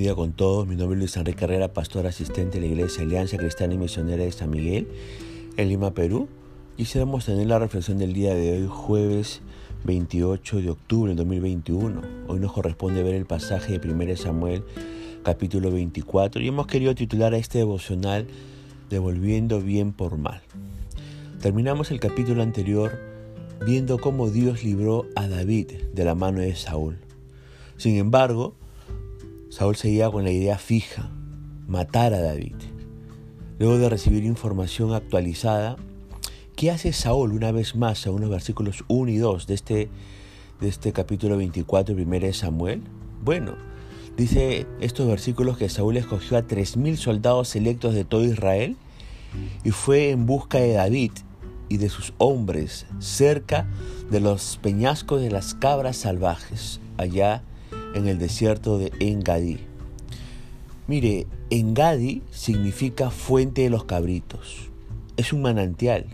día con todos. Mi nombre es Luis Enrique Carrera, pastor asistente de la Iglesia Alianza Cristiana y Misionera de San Miguel, en Lima, Perú. Quisiéramos tener la reflexión del día de hoy, jueves 28 de octubre del 2021. Hoy nos corresponde ver el pasaje de 1 Samuel, capítulo 24, y hemos querido titular a este devocional Devolviendo bien por mal. Terminamos el capítulo anterior viendo cómo Dios libró a David de la mano de Saúl. Sin embargo, Saúl seguía con la idea fija, matar a David. Luego de recibir información actualizada, ¿qué hace Saúl una vez más, según los versículos 1 y 2 de este, de este capítulo 24, primero de Samuel? Bueno, dice estos versículos que Saúl escogió a 3.000 soldados selectos de todo Israel y fue en busca de David y de sus hombres cerca de los peñascos de las cabras salvajes, allá en el desierto de Engadí. Mire, Engadí significa fuente de los cabritos. Es un manantial.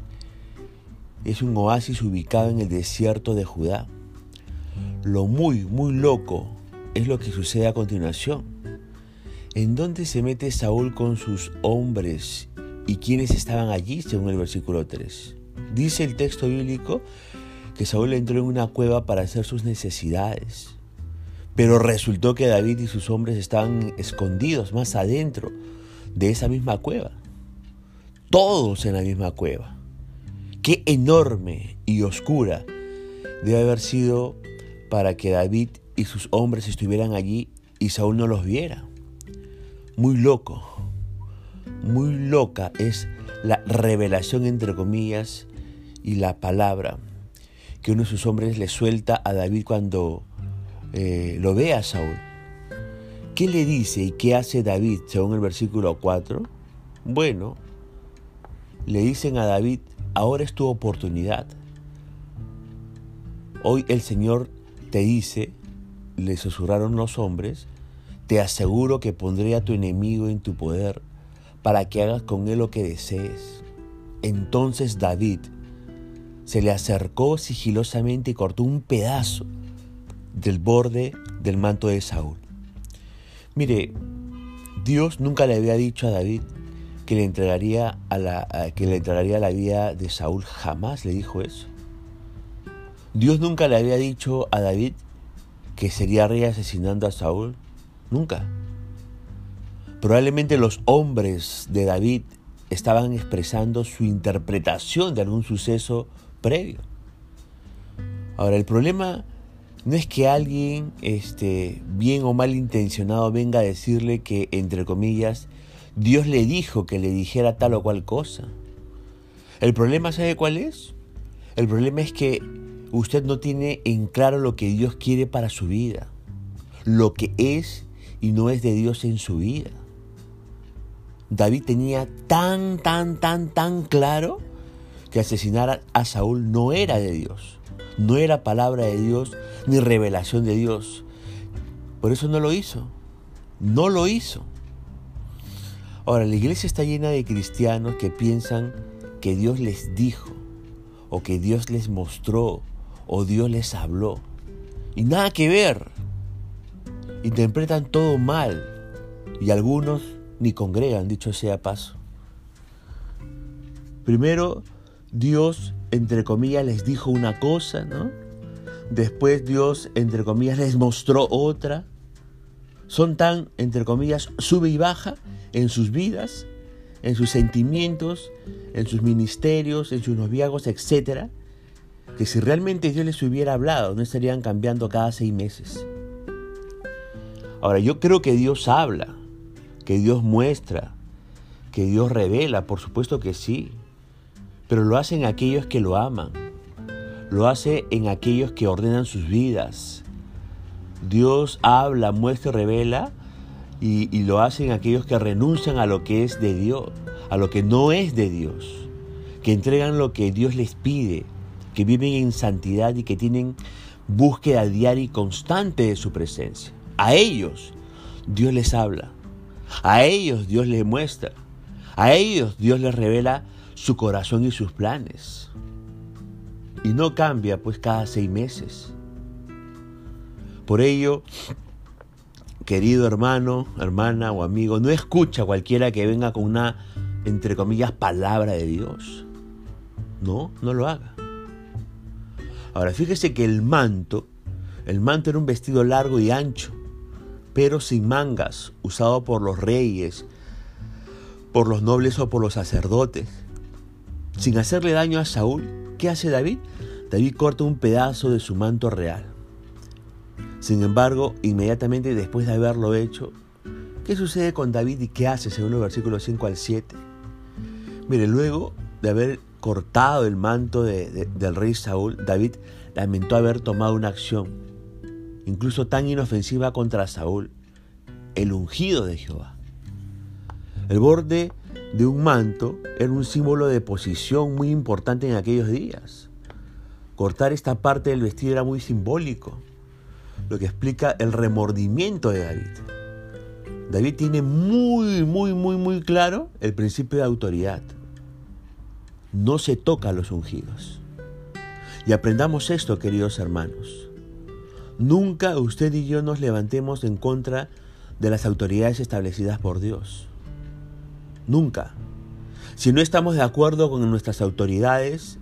Es un oasis ubicado en el desierto de Judá. Lo muy, muy loco es lo que sucede a continuación. ¿En dónde se mete Saúl con sus hombres y quiénes estaban allí, según el versículo 3? Dice el texto bíblico que Saúl entró en una cueva para hacer sus necesidades. Pero resultó que David y sus hombres estaban escondidos más adentro de esa misma cueva. Todos en la misma cueva. Qué enorme y oscura debe haber sido para que David y sus hombres estuvieran allí y Saúl no los viera. Muy loco, muy loca es la revelación entre comillas y la palabra que uno de sus hombres le suelta a David cuando eh, lo ve a Saúl. ¿Qué le dice y qué hace David según el versículo 4? Bueno, le dicen a David, ahora es tu oportunidad. Hoy el Señor te dice, le susurraron los hombres, te aseguro que pondré a tu enemigo en tu poder para que hagas con él lo que desees. Entonces David se le acercó sigilosamente y cortó un pedazo del borde del manto de Saúl. Mire, Dios nunca le había dicho a David que le entregaría a la, que le entregaría la vida de Saúl, jamás le dijo eso. Dios nunca le había dicho a David que sería rey asesinando a Saúl, nunca. Probablemente los hombres de David estaban expresando su interpretación de algún suceso previo. Ahora, el problema no es que alguien este, bien o mal intencionado venga a decirle que, entre comillas, Dios le dijo que le dijera tal o cual cosa. El problema, ¿sabe cuál es? El problema es que usted no tiene en claro lo que Dios quiere para su vida, lo que es y no es de Dios en su vida. David tenía tan, tan, tan, tan claro que asesinar a Saúl no era de Dios, no era palabra de Dios ni revelación de Dios. Por eso no lo hizo, no lo hizo. Ahora, la iglesia está llena de cristianos que piensan que Dios les dijo, o que Dios les mostró, o Dios les habló. Y nada que ver. Interpretan todo mal. Y algunos ni congregan, dicho sea paso. Primero, Dios, entre comillas, les dijo una cosa, ¿no? Después Dios, entre comillas, les mostró otra. Son tan, entre comillas, sube y baja en sus vidas, en sus sentimientos, en sus ministerios, en sus noviagos, etc. Que si realmente Dios les hubiera hablado, no estarían cambiando cada seis meses. Ahora, yo creo que Dios habla, que Dios muestra, que Dios revela, por supuesto que sí pero lo hacen aquellos que lo aman, lo hace en aquellos que ordenan sus vidas. Dios habla, muestra, revela y, y lo hacen aquellos que renuncian a lo que es de Dios, a lo que no es de Dios, que entregan lo que Dios les pide, que viven en santidad y que tienen búsqueda diaria y constante de su presencia. A ellos Dios les habla, a ellos Dios les muestra, a ellos Dios les revela su corazón y sus planes. Y no cambia pues cada seis meses. Por ello, querido hermano, hermana o amigo, no escucha a cualquiera que venga con una, entre comillas, palabra de Dios. No, no lo haga. Ahora, fíjese que el manto, el manto era un vestido largo y ancho, pero sin mangas, usado por los reyes, por los nobles o por los sacerdotes. Sin hacerle daño a Saúl, ¿qué hace David? David corta un pedazo de su manto real. Sin embargo, inmediatamente después de haberlo hecho, ¿qué sucede con David y qué hace según los versículos 5 al 7? Mire, luego de haber cortado el manto del rey Saúl, David lamentó haber tomado una acción, incluso tan inofensiva contra Saúl, el ungido de Jehová. El borde de un manto era un símbolo de posición muy importante en aquellos días. Cortar esta parte del vestido era muy simbólico, lo que explica el remordimiento de David. David tiene muy, muy, muy, muy claro el principio de autoridad. No se toca a los ungidos. Y aprendamos esto, queridos hermanos. Nunca usted y yo nos levantemos en contra de las autoridades establecidas por Dios. Nunca. Si no estamos de acuerdo con nuestras autoridades,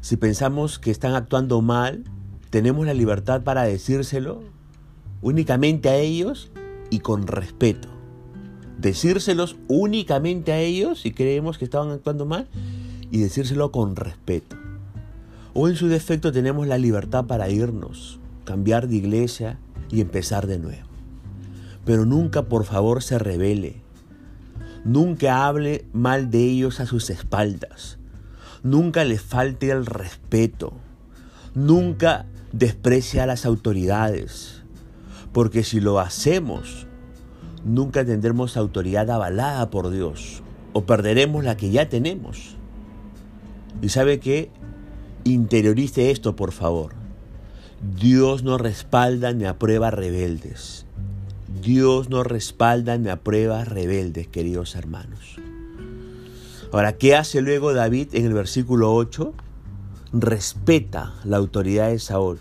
si pensamos que están actuando mal, tenemos la libertad para decírselo únicamente a ellos y con respeto. Decírselos únicamente a ellos si creemos que estaban actuando mal y decírselo con respeto. O en su defecto tenemos la libertad para irnos, cambiar de iglesia y empezar de nuevo. Pero nunca por favor se revele Nunca hable mal de ellos a sus espaldas. Nunca le falte el respeto. Nunca desprecie a las autoridades. Porque si lo hacemos, nunca tendremos autoridad avalada por Dios. O perderemos la que ya tenemos. Y sabe que interiorice esto, por favor. Dios no respalda ni aprueba rebeldes. Dios no respalda ni aprueba rebeldes, queridos hermanos. Ahora, ¿qué hace luego David en el versículo 8? Respeta la autoridad de Saúl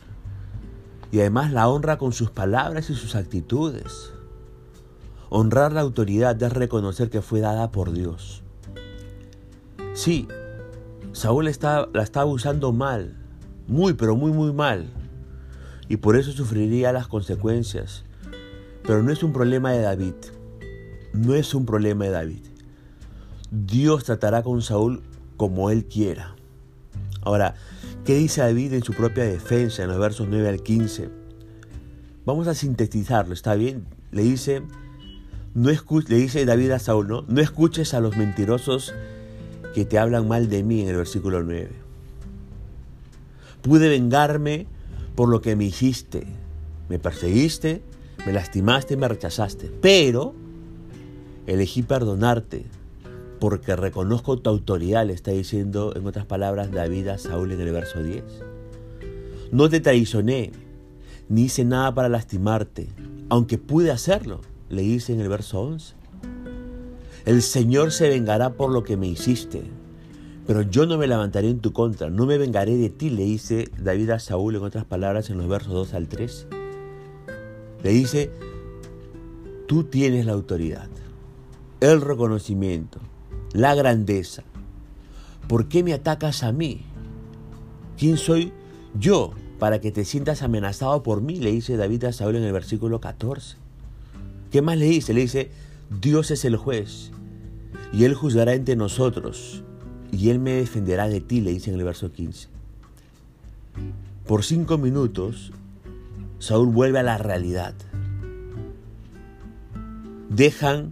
y además la honra con sus palabras y sus actitudes. Honrar la autoridad es reconocer que fue dada por Dios. Sí, Saúl la estaba usando mal, muy, pero muy, muy mal, y por eso sufriría las consecuencias pero no es un problema de David. No es un problema de David. Dios tratará con Saúl como él quiera. Ahora, ¿qué dice David en su propia defensa en los versos 9 al 15? Vamos a sintetizarlo, ¿está bien? Le dice, no le dice David a Saúl, ¿no? No escuches a los mentirosos que te hablan mal de mí en el versículo 9. Pude vengarme por lo que me hiciste. Me perseguiste, me lastimaste y me rechazaste, pero elegí perdonarte porque reconozco tu autoridad, le está diciendo en otras palabras David a Saúl en el verso 10. No te traicioné, ni hice nada para lastimarte, aunque pude hacerlo, le dice en el verso 11. El Señor se vengará por lo que me hiciste, pero yo no me levantaré en tu contra, no me vengaré de ti, le dice David a Saúl en otras palabras en los versos 2 al 3. Le dice, tú tienes la autoridad, el reconocimiento, la grandeza. ¿Por qué me atacas a mí? ¿Quién soy yo para que te sientas amenazado por mí? Le dice David a Saúl en el versículo 14. ¿Qué más le dice? Le dice, Dios es el juez y Él juzgará entre nosotros y Él me defenderá de ti, le dice en el verso 15. Por cinco minutos Saúl vuelve a la realidad. Dejan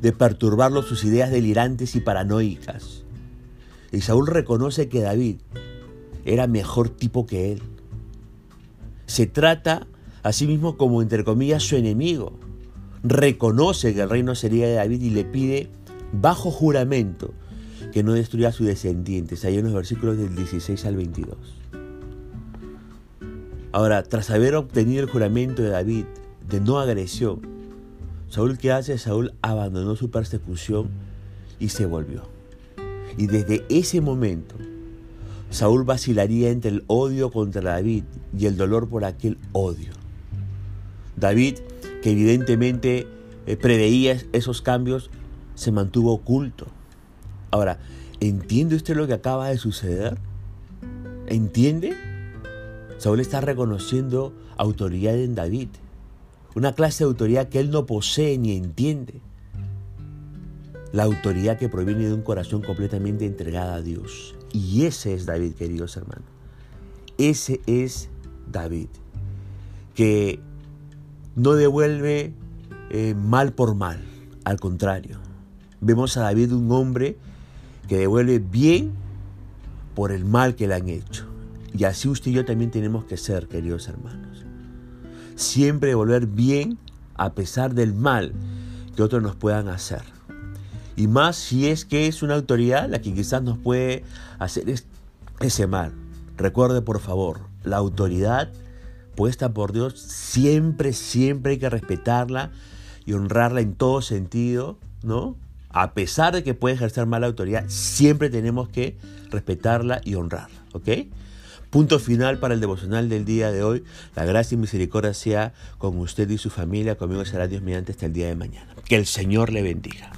de perturbarlo sus ideas delirantes y paranoicas. Y Saúl reconoce que David era mejor tipo que él. Se trata a sí mismo como, entre comillas, su enemigo. Reconoce que el reino sería de David y le pide, bajo juramento, que no destruya a sus descendientes. Ahí en los versículos del 16 al 22. Ahora, tras haber obtenido el juramento de David de no agresión, Saúl ¿qué hace? Saúl abandonó su persecución y se volvió. Y desde ese momento, Saúl vacilaría entre el odio contra David y el dolor por aquel odio. David que evidentemente eh, preveía esos cambios, se mantuvo oculto. Ahora, ¿entiende usted lo que acaba de suceder? ¿Entiende? Saúl está reconociendo autoridad en David, una clase de autoridad que él no posee ni entiende. La autoridad que proviene de un corazón completamente entregado a Dios. Y ese es David, queridos hermanos. Ese es David, que no devuelve eh, mal por mal, al contrario. Vemos a David un hombre que devuelve bien por el mal que le han hecho. Y así usted y yo también tenemos que ser, queridos hermanos. Siempre devolver bien a pesar del mal que otros nos puedan hacer. Y más si es que es una autoridad la que quizás nos puede hacer ese mal. Recuerde por favor, la autoridad puesta por Dios siempre, siempre hay que respetarla y honrarla en todo sentido, ¿no? A pesar de que puede ejercer mala autoridad, siempre tenemos que respetarla y honrarla, ¿ok? Punto final para el devocional del día de hoy. La gracia y misericordia sea con usted y su familia. Conmigo será Dios mediante hasta el día de mañana. Que el Señor le bendiga.